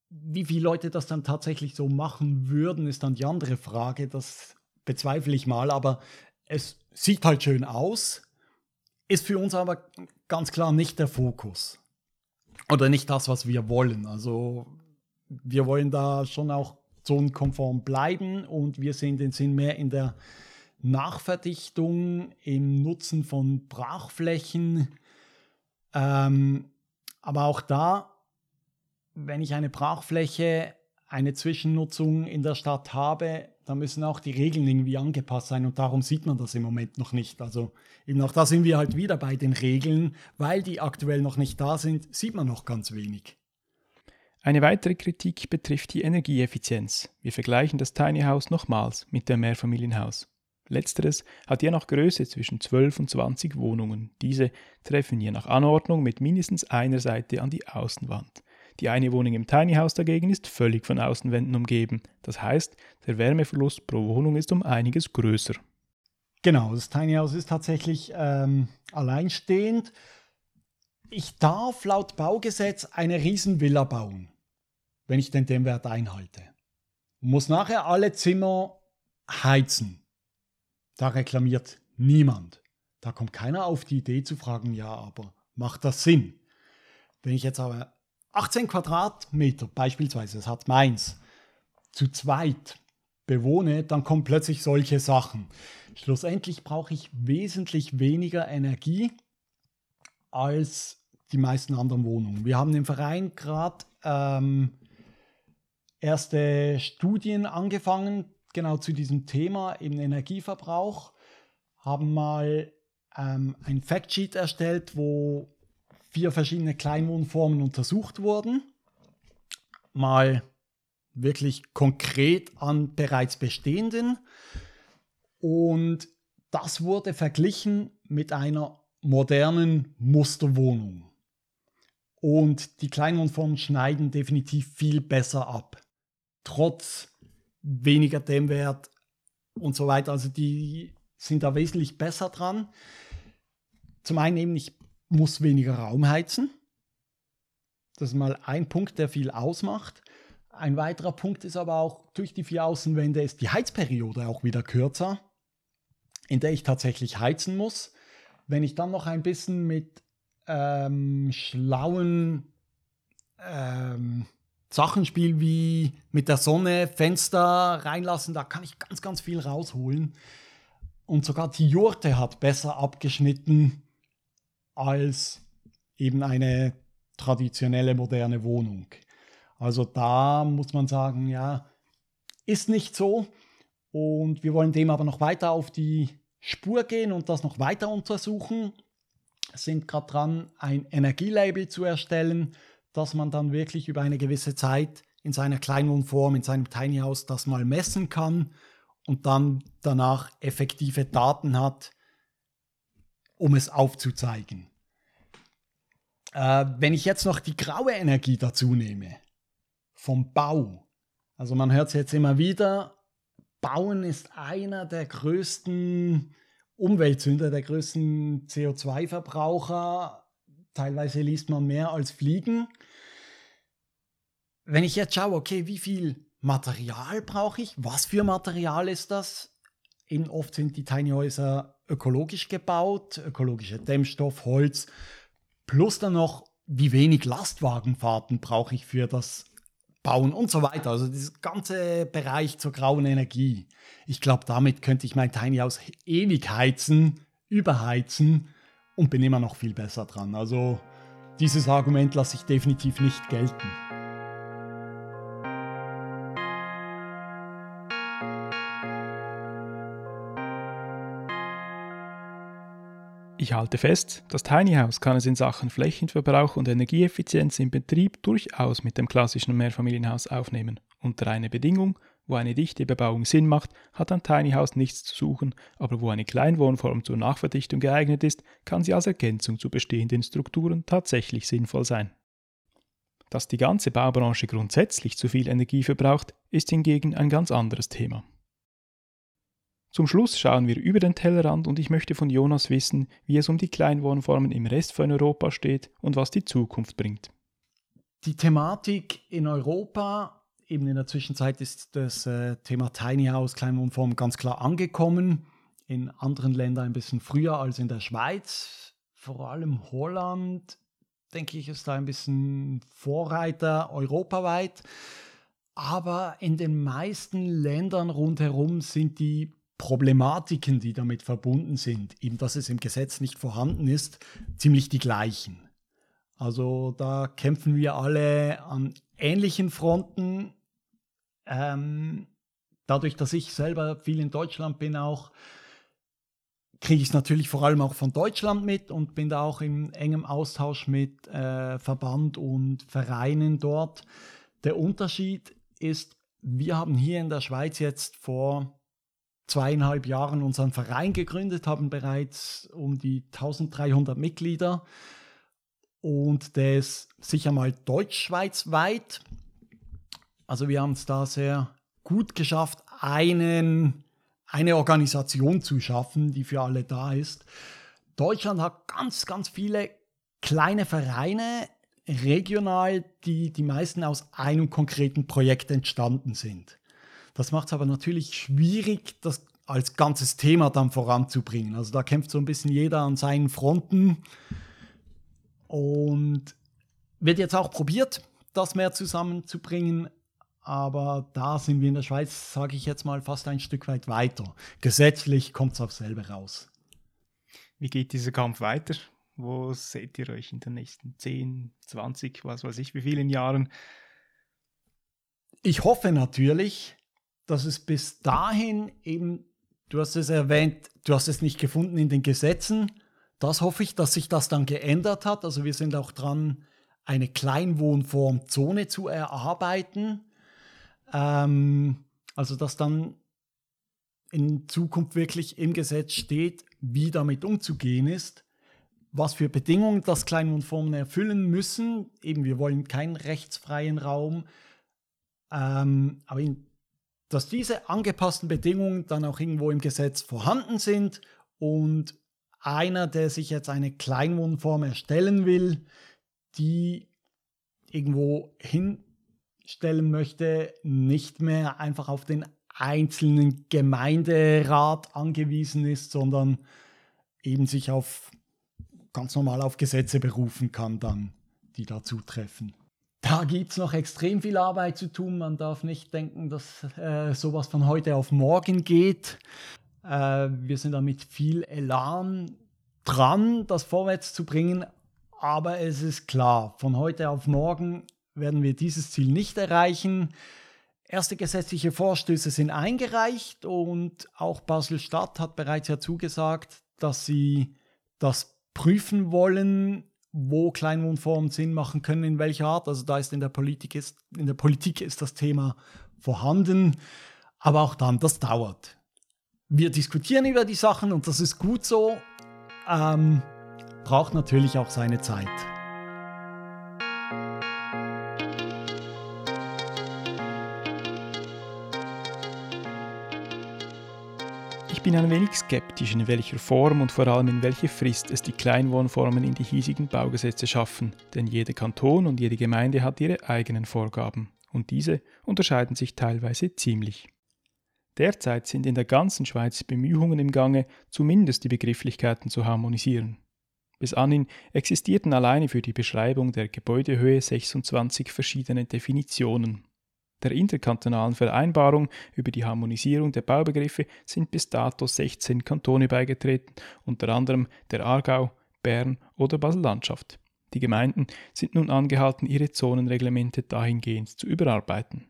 Wie viele Leute das dann tatsächlich so machen würden, ist dann die andere Frage. Das bezweifle ich mal, aber es sieht halt schön aus, ist für uns aber ganz klar nicht der Fokus. Oder nicht das, was wir wollen. Also wir wollen da schon auch zonenkonform bleiben und wir sehen den Sinn mehr in der Nachverdichtung im Nutzen von Brachflächen. Ähm, aber auch da, wenn ich eine Brachfläche, eine Zwischennutzung in der Stadt habe, da müssen auch die Regeln irgendwie angepasst sein und darum sieht man das im Moment noch nicht. Also eben auch da sind wir halt wieder bei den Regeln, weil die aktuell noch nicht da sind, sieht man noch ganz wenig. Eine weitere Kritik betrifft die Energieeffizienz. Wir vergleichen das Tiny House nochmals mit dem Mehrfamilienhaus. Letzteres hat je nach Größe zwischen 12 und 20 Wohnungen. Diese treffen je nach Anordnung mit mindestens einer Seite an die Außenwand. Die eine Wohnung im Tiny House dagegen ist völlig von Außenwänden umgeben. Das heißt, der Wärmeverlust pro Wohnung ist um einiges größer. Genau, das Tiny House ist tatsächlich ähm, alleinstehend. Ich darf laut Baugesetz eine Riesenvilla bauen wenn ich den Dämmwert einhalte. Und muss nachher alle Zimmer heizen. Da reklamiert niemand. Da kommt keiner auf die Idee zu fragen, ja, aber macht das Sinn? Wenn ich jetzt aber 18 Quadratmeter beispielsweise, das hat meins, zu zweit bewohne, dann kommen plötzlich solche Sachen. Schlussendlich brauche ich wesentlich weniger Energie als die meisten anderen Wohnungen. Wir haben im Verein gerade ähm, erste Studien angefangen, genau zu diesem Thema, eben Energieverbrauch, haben mal ähm, ein Factsheet erstellt, wo vier verschiedene Kleinwohnformen untersucht wurden. Mal wirklich konkret an bereits bestehenden. Und das wurde verglichen mit einer modernen Musterwohnung. Und die Kleinwohnformen schneiden definitiv viel besser ab trotz weniger Dämmwert und so weiter. Also die sind da wesentlich besser dran. Zum einen eben, ich muss weniger Raum heizen. Das ist mal ein Punkt, der viel ausmacht. Ein weiterer Punkt ist aber auch, durch die vier Außenwände ist die Heizperiode auch wieder kürzer, in der ich tatsächlich heizen muss. Wenn ich dann noch ein bisschen mit ähm, schlauen ähm, Sachen spiele wie mit der Sonne Fenster reinlassen, da kann ich ganz, ganz viel rausholen. Und sogar die Jurte hat besser abgeschnitten als eben eine traditionelle moderne Wohnung. Also da muss man sagen, ja, ist nicht so. Und wir wollen dem aber noch weiter auf die Spur gehen und das noch weiter untersuchen. Sind gerade dran, ein Energielabel zu erstellen dass man dann wirklich über eine gewisse Zeit in seiner Kleinwohnform, in seinem Tiny House das mal messen kann und dann danach effektive Daten hat, um es aufzuzeigen. Äh, wenn ich jetzt noch die graue Energie dazu nehme, vom Bau, also man hört es jetzt immer wieder, Bauen ist einer der größten Umweltsünder, der größten CO2-Verbraucher Teilweise liest man mehr als Fliegen. Wenn ich jetzt schaue, okay, wie viel Material brauche ich? Was für Material ist das? Eben oft sind die Tiny Häuser ökologisch gebaut, ökologische Dämmstoff, Holz, plus dann noch, wie wenig Lastwagenfahrten brauche ich für das Bauen und so weiter. Also dieser ganze Bereich zur grauen Energie. Ich glaube, damit könnte ich mein Tiny House ewig heizen, überheizen und bin immer noch viel besser dran. Also dieses Argument lasse ich definitiv nicht gelten. Ich halte fest, das Tiny House kann es in Sachen Flächenverbrauch und Energieeffizienz im Betrieb durchaus mit dem klassischen Mehrfamilienhaus aufnehmen, unter einer Bedingung, wo eine dichte Bebauung Sinn macht, hat ein Tiny House nichts zu suchen, aber wo eine Kleinwohnform zur Nachverdichtung geeignet ist, kann sie als Ergänzung zu bestehenden Strukturen tatsächlich sinnvoll sein. Dass die ganze Baubranche grundsätzlich zu viel Energie verbraucht, ist hingegen ein ganz anderes Thema. Zum Schluss schauen wir über den Tellerrand und ich möchte von Jonas wissen, wie es um die Kleinwohnformen im Rest von Europa steht und was die Zukunft bringt. Die Thematik in Europa eben in der Zwischenzeit ist das äh, Thema Tiny House, Kleinwohnform ganz klar angekommen. In anderen Ländern ein bisschen früher als in der Schweiz. Vor allem Holland, denke ich, ist da ein bisschen Vorreiter europaweit. Aber in den meisten Ländern rundherum sind die Problematiken, die damit verbunden sind, eben dass es im Gesetz nicht vorhanden ist, ziemlich die gleichen. Also da kämpfen wir alle an ähnlichen Fronten ähm, dadurch, dass ich selber viel in Deutschland bin, auch kriege ich es natürlich vor allem auch von Deutschland mit und bin da auch in engem Austausch mit äh, Verband und Vereinen dort. Der Unterschied ist, wir haben hier in der Schweiz jetzt vor zweieinhalb Jahren unseren Verein gegründet, haben bereits um die 1300 Mitglieder und ist sicher mal deutschschweizweit. Also wir haben es da sehr gut geschafft, einen, eine Organisation zu schaffen, die für alle da ist. Deutschland hat ganz, ganz viele kleine Vereine, regional, die die meisten aus einem konkreten Projekt entstanden sind. Das macht es aber natürlich schwierig, das als ganzes Thema dann voranzubringen. Also da kämpft so ein bisschen jeder an seinen Fronten und wird jetzt auch probiert, das mehr zusammenzubringen. Aber da sind wir in der Schweiz, sage ich jetzt mal, fast ein Stück weit weiter. Gesetzlich kommt es auf selber raus. Wie geht dieser Kampf weiter? Wo seht ihr euch in den nächsten 10, 20, was weiß ich, wie vielen Jahren? Ich hoffe natürlich, dass es bis dahin eben, du hast es erwähnt, du hast es nicht gefunden in den Gesetzen. Das hoffe ich, dass sich das dann geändert hat. Also wir sind auch dran, eine Kleinwohnformzone zu erarbeiten. Ähm, also dass dann in Zukunft wirklich im Gesetz steht, wie damit umzugehen ist, was für Bedingungen das Kleinwohnformen erfüllen müssen. Eben, wir wollen keinen rechtsfreien Raum, ähm, aber in dass diese angepassten Bedingungen dann auch irgendwo im Gesetz vorhanden sind und einer, der sich jetzt eine Kleinwohnform erstellen will, die irgendwo hinstellen möchte, nicht mehr einfach auf den einzelnen Gemeinderat angewiesen ist, sondern eben sich auf ganz normal auf Gesetze berufen kann, dann, die dazu treffen da gibt es noch extrem viel Arbeit zu tun. Man darf nicht denken, dass äh, sowas von heute auf morgen geht. Äh, wir sind da mit viel Elan dran, das vorwärts zu bringen. Aber es ist klar, von heute auf morgen werden wir dieses Ziel nicht erreichen. Erste gesetzliche Vorstöße sind eingereicht und auch Basel-Stadt hat bereits ja zugesagt, dass sie das prüfen wollen, wo Kleinwohnformen Sinn machen können, in welcher Art. Also da ist in der Politik ist, in der Politik ist das Thema vorhanden, aber auch dann, das dauert. Wir diskutieren über die Sachen und das ist gut so, ähm, braucht natürlich auch seine Zeit. Ich bin ein wenig skeptisch, in welcher Form und vor allem in welche Frist es die Kleinwohnformen in die hiesigen Baugesetze schaffen, denn jeder Kanton und jede Gemeinde hat ihre eigenen Vorgaben, und diese unterscheiden sich teilweise ziemlich. Derzeit sind in der ganzen Schweiz Bemühungen im Gange, zumindest die Begrifflichkeiten zu harmonisieren. Bis anhin existierten alleine für die Beschreibung der Gebäudehöhe 26 verschiedene Definitionen. Der interkantonalen Vereinbarung über die Harmonisierung der Baubegriffe sind bis dato 16 Kantone beigetreten, unter anderem der Aargau, Bern oder Basel-Landschaft. Die Gemeinden sind nun angehalten, ihre Zonenreglemente dahingehend zu überarbeiten.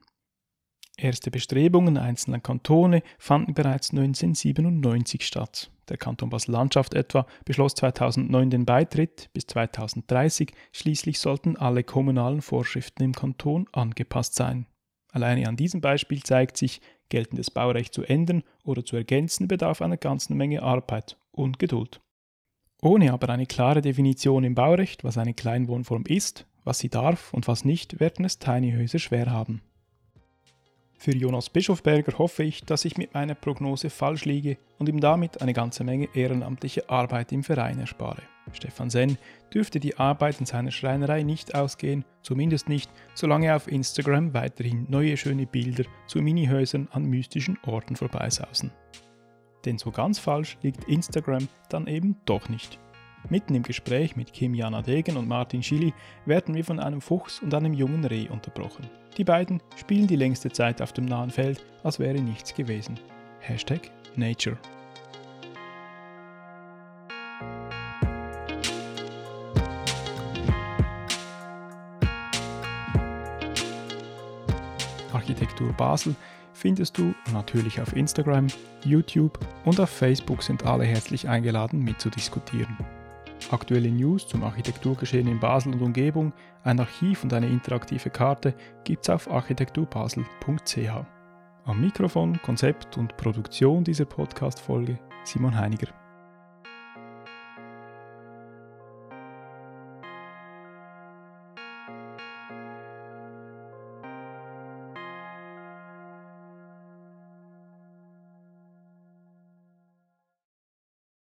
Erste Bestrebungen einzelner Kantone fanden bereits 1997 statt. Der Kanton Basel-Landschaft etwa beschloss 2009 den Beitritt, bis 2030 schließlich sollten alle kommunalen Vorschriften im Kanton angepasst sein. Alleine an diesem Beispiel zeigt sich, geltendes Baurecht zu ändern oder zu ergänzen bedarf einer ganzen Menge Arbeit und Geduld. Ohne aber eine klare Definition im Baurecht, was eine Kleinwohnform ist, was sie darf und was nicht, werden es Tiny Häuser schwer haben. Für Jonas Bischofberger hoffe ich, dass ich mit meiner Prognose falsch liege und ihm damit eine ganze Menge ehrenamtliche Arbeit im Verein erspare. Stefan Senn dürfte die Arbeit in seiner Schreinerei nicht ausgehen, zumindest nicht, solange er auf Instagram weiterhin neue schöne Bilder zu Minihäusern an mystischen Orten vorbeisausen. Denn so ganz falsch liegt Instagram dann eben doch nicht. Mitten im Gespräch mit Kim Jana Degen und Martin Schilly werden wir von einem Fuchs und einem jungen Reh unterbrochen. Die beiden spielen die längste Zeit auf dem nahen Feld, als wäre nichts gewesen. Hashtag Nature. Architektur Basel findest du natürlich auf Instagram, YouTube und auf Facebook sind alle herzlich eingeladen mitzudiskutieren. Aktuelle News zum Architekturgeschehen in Basel und Umgebung, ein Archiv und eine interaktive Karte gibt's auf architekturbasel.ch. Am Mikrofon, Konzept und Produktion dieser Podcast-Folge Simon Heiniger.